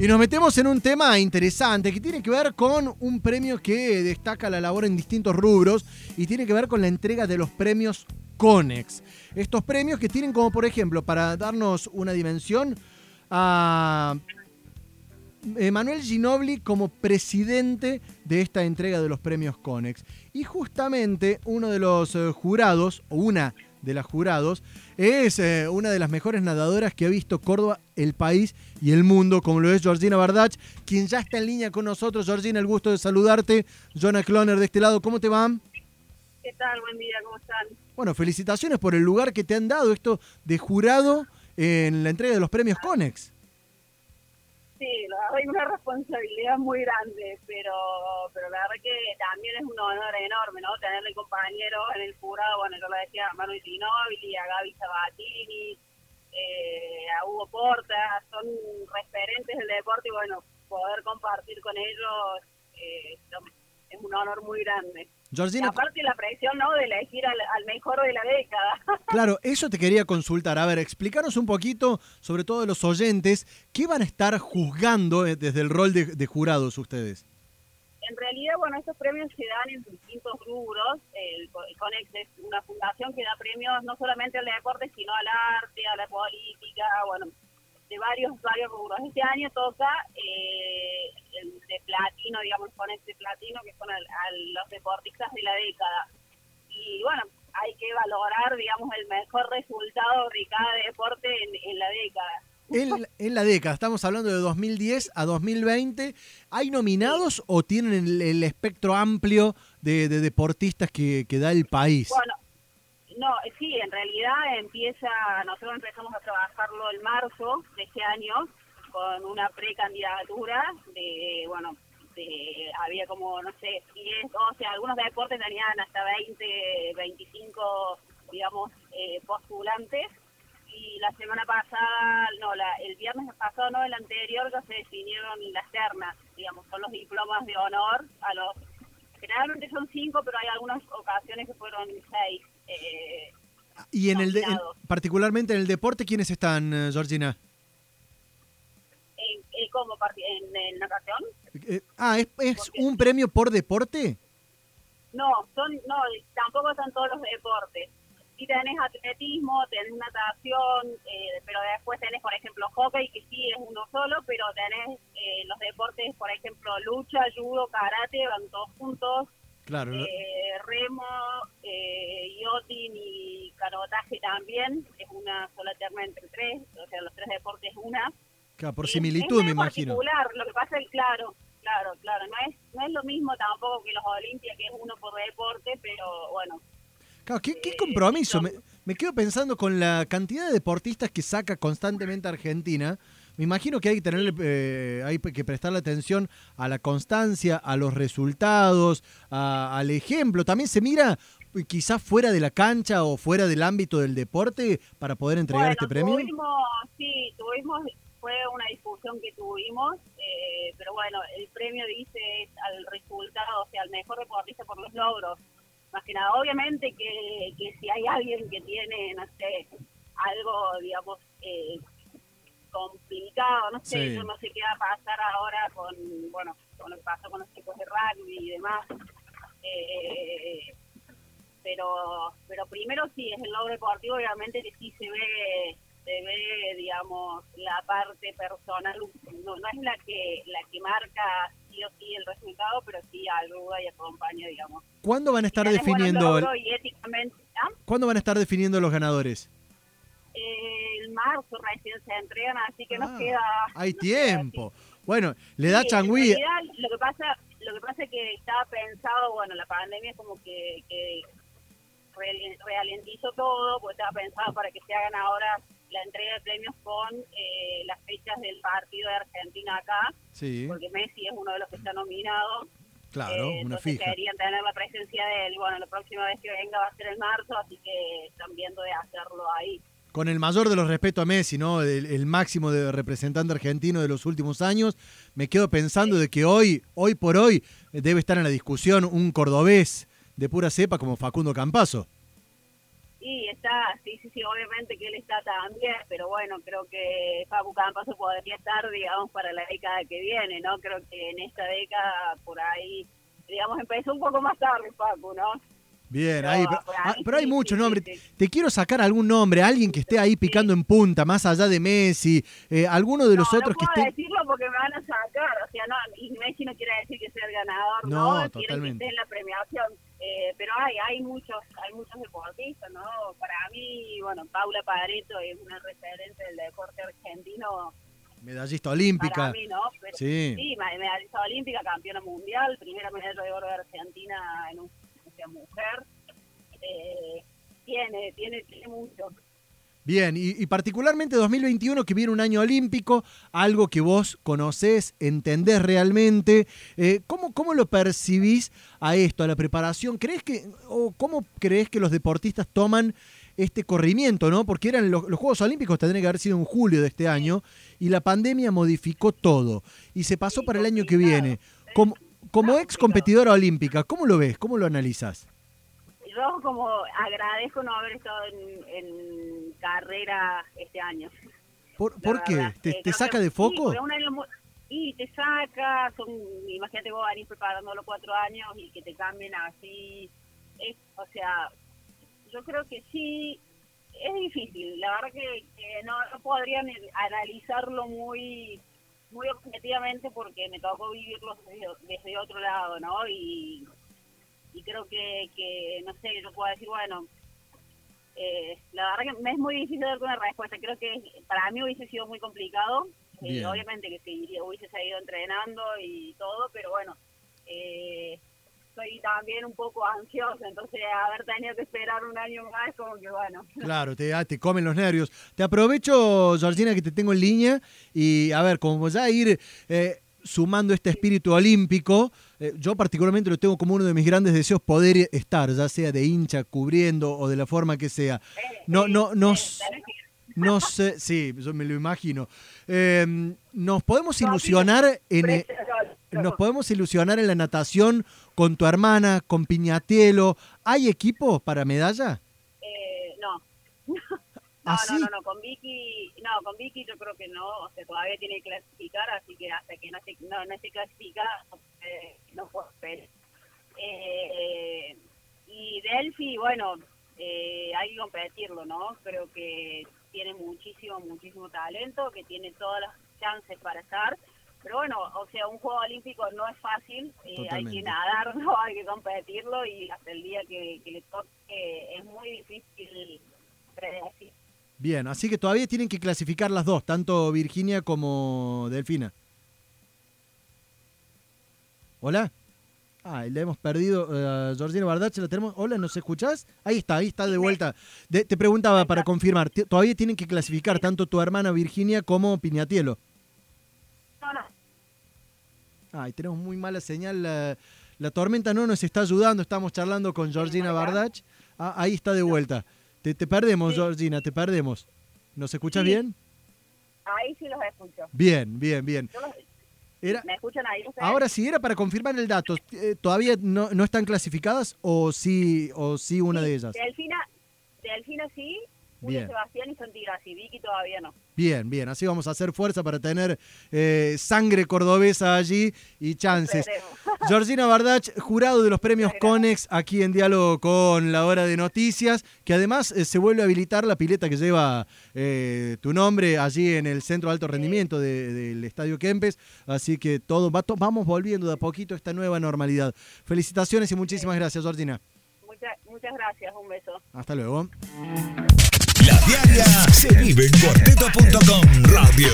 Y nos metemos en un tema interesante que tiene que ver con un premio que destaca la labor en distintos rubros y tiene que ver con la entrega de los premios CONEX. Estos premios que tienen como, por ejemplo, para darnos una dimensión, a Manuel Ginobili como presidente de esta entrega de los premios CONEX. Y justamente uno de los eh, jurados, o una de las jurados, es eh, una de las mejores nadadoras que ha visto Córdoba, el país y el mundo, como lo es Georgina Bardach, quien ya está en línea con nosotros. Georgina, el gusto de saludarte. Jonah Cloner de este lado, ¿cómo te va? ¿Qué tal? Buen día, ¿cómo están? Bueno, felicitaciones por el lugar que te han dado esto de jurado en la entrega de los premios CONEX. Sí, hay una responsabilidad muy grande, pero pero la verdad que también es un honor enorme, ¿no? Tenerle compañeros en el jurado, bueno, yo lo decía a Manu Ginóbili, a Gaby Sabatini, eh, a Hugo Porta, son referentes del deporte y bueno, poder compartir con ellos eh, es un honor muy grande. Georgina, aparte la presión, ¿no? De elegir al, mejor de la década. Claro, eso te quería consultar. A ver, explicaros un poquito, sobre todo los oyentes, ¿qué van a estar juzgando eh, desde el rol de, jurados ustedes? En realidad, bueno, estos premios se dan en distintos rubros. El, CONEX es una fundación que da premios no solamente al deporte, sino al arte, a la política, bueno, de varios, varios rubros. Este año toca eh, el de platino, digamos, con este platino, que son a, los deportistas de la década. Y bueno, hay que valorar, digamos, el mejor resultado de cada deporte en, la década. En, la década, estamos hablando de 2010 a 2020. ¿Hay nominados o tienen el, espectro amplio de, deportistas que, que da el país? Bueno, no, sí, en realidad empieza, nosotros empezamos a trabajarlo en marzo de este año con una precandidatura de, bueno, de, había como, no sé, 10, 12, algunos deportes tenían hasta 20, 25, digamos, eh, postulantes. Y la semana pasada, no, la, el viernes pasado, no, el anterior, ya se definieron las ternas, digamos, son los diplomas de honor a los generalmente son cinco, pero hay algunas ocasiones que fueron seis. Eh, y en el, de, particularmente en el deporte, ¿quiénes están, eh, Georgina? ¿En, en. ¿En, natación? Eh, ah, ¿es, es un premio por deporte? No, son, no, tampoco son todos los deportes. Si tenés atletismo, tenés natación, eh, pero después tenés, por ejemplo, hockey, que sí es uno solo, pero tenés eh, los deportes, por ejemplo, lucha, judo, karate, van todos juntos. Claro. Eh, remo, yachting y canotaje también, es una sola terna entre tres, o sea, los tres deportes una. Claro, por similitud, me imagino. particular, lo que pasa es, claro, claro, claro, no es, no es lo mismo tampoco que los Olimpia, que es uno por deporte, pero bueno. Claro, ¿qué, qué compromiso? Me, me quedo pensando con la cantidad de deportistas que saca constantemente Argentina me imagino que hay que tener, eh, hay que prestarle atención a la constancia, a los resultados, al ejemplo. También se mira eh, quizás fuera de la cancha o fuera del ámbito del deporte para poder entregar este premio. Tuvimos, sí, tuvimos, fue una discusión que tuvimos, eh, pero bueno, el premio dice al resultado, o sea, al mejor deportista por los logros. Más que nada, obviamente que, que si hay alguien que tiene, no sé, algo, digamos, eh, complicado, no sé, yo no sé qué va a pasar ahora con, bueno, con lo que pasó con los chicos de rugby y demás. Eh, pero pero primero sí, es el logro deportivo, obviamente que sí se ve se ve digamos la parte personal no, no es la que la que marca sí o sí el resultado pero sí ayuda y acompaña digamos ¿cuándo van a estar definiendo ¿ah? ¿cuándo van a estar definiendo los ganadores? el marzo recién se entregan, así que nos ah, queda... Hay tiempo. Bueno, le da changüí. Lo que pasa lo que pasa es que estaba pensado, bueno, la pandemia como que, que realentizó todo, pues estaba pensado para que se hagan ahora la entrega de premios con eh, las fechas del partido de Argentina acá, sí. porque Messi es uno de los que está nominado. Claro, eh, una fija. querían tener la presencia de él. Bueno, la próxima vez que venga va a ser en marzo, así que están viendo de hacerlo ahí con el mayor de los respetos a Messi, ¿no? El, máximo de representante argentino de los últimos años, me quedo pensando de que hoy, hoy por hoy, debe estar en la discusión un cordobés de pura cepa como Facundo Campazo. Y está, sí, sí, sí, obviamente que él está también, pero bueno, creo que Facu se podría estar, digamos, para la década que viene, ¿no? Creo que en esta década, por ahí, digamos, empezó un poco más tarde Facu, ¿no? Bien, ahí, pero, hay muchos nombres. Te quiero sacar algún nombre, alguien que esté ahí picando en punta, más allá de Messi, eh, alguno de los otros que esté. No decirlo porque me van a sacar, o sea, no, y Messi no quiere decir que sea el ganador, no, no quiere que esté en la premiación. Eh, pero hay hay muchos hay muchos deportistas, ¿no? Para mí, bueno, Paula Pareto es una referente del deporte argentino. Medallista olímpica. Para mí, ¿no? sí. sí, medallista olímpica, campeona mundial, primera medalla de oro de Argentina en un mujer, eh, tiene, tiene, tiene mucho. Bien, y, particularmente 2021, que viene un año olímpico, algo que vos conocés, entendés realmente. Eh, ¿cómo, ¿Cómo lo percibís a esto, a la preparación? ¿Crees que, o cómo crees que los deportistas toman este corrimiento, no? Porque eran los, Juegos Olímpicos tendrían que haber sido en julio de este año y la pandemia modificó todo y se pasó para el año que viene. ¿Cómo, como ex competidora olímpica, ¿cómo lo ves? ¿Cómo lo analizas? Yo como agradezco no haber estado en, carrera este año. ¿Por, qué? ¿Te, saca de foco? y te saca, son, imagínate vos venís preparando los cuatro años y que te cambien así. Es, o sea, yo creo que sí, es difícil. La verdad que, no, no podrían analizarlo muy muy objetivamente porque me tocó vivirlo desde, otro lado, ¿no? Y, y creo que, que, no sé, yo puedo decir, bueno, eh, la verdad que me es muy difícil dar una respuesta. Creo que para mí hubiese sido muy complicado. Eh, obviamente que seguiría, hubiese seguido entrenando y todo, pero bueno, eh, soy también un poco ansiosa, entonces haber tenido que esperar un año más, como que bueno. Claro, te, ah, te comen los nervios. Te aprovecho, Georgina, que te tengo en línea y a ver, como ya ir eh, sumando este espíritu olímpico, eh, yo particularmente lo tengo como uno de mis grandes deseos poder estar, ya sea de hincha, cubriendo o de la forma que sea. Eh, no, no, no. No sé, sí, yo me lo imagino. nos podemos ilusionar en, nos podemos ilusionar en la natación con tu hermana, con Piñatielo. ¿Hay equipo para medalla? No. ¿Ah, no, no, no, con Vicky, no, con Vicky yo creo que no, o sea, todavía tiene que clasificar, así que hasta que no se, no, no se clasifica, eh, no puedo esperar. Eh, y Delphi, bueno, eh, hay que competirlo, ¿no? Creo que tiene muchísimo, muchísimo talento, que tiene todas las chances para estar, pero bueno, o sea, un juego olímpico no es fácil, eh, hay que nadarlo, hay que competirlo y hasta el día que, le toque es muy difícil predecir. Bien, así que todavía tienen que clasificar las dos, tanto Virginia como Delfina. Hola. Ah, le hemos perdido uh, Georgina Bardach, la tenemos. Hola, ¿nos escuchás? Ahí está, ahí está de vuelta. te preguntaba para confirmar, todavía tienen que clasificar tanto tu hermana Virginia como Piñatielo. Ay, tenemos muy mala señal. La, tormenta no nos está ayudando. Estamos charlando con Georgina Bardach. Ah, ahí está de vuelta. Te, perdemos, Georgina, te perdemos. ¿Nos escuchas bien? Ahí sí los escucho. Bien, bien, bien. ¿Me escuchan ahí Ahora sí, era para confirmar el dato. Eh, ¿Todavía no, están clasificadas o sí, o sí una de ellas? Delfina, Delfina sí, Bien. Sebastián y Santigrassi, Vicky todavía no. Bien, bien, así vamos a hacer fuerza para tener eh, sangre cordobesa allí y chances. Georgina Bardach, jurado de los premios Conex, aquí en diálogo con la hora de noticias, que además eh, se vuelve a habilitar la pileta que lleva eh, tu nombre allí en el centro de alto rendimiento del Estadio Kempes, así que todo va vamos volviendo de a poquito a esta nueva normalidad. Felicitaciones y muchísimas gracias, Georgina. muchas gracias, un beso. Hasta luego. La diaria se vive en cuarteto.com Radio.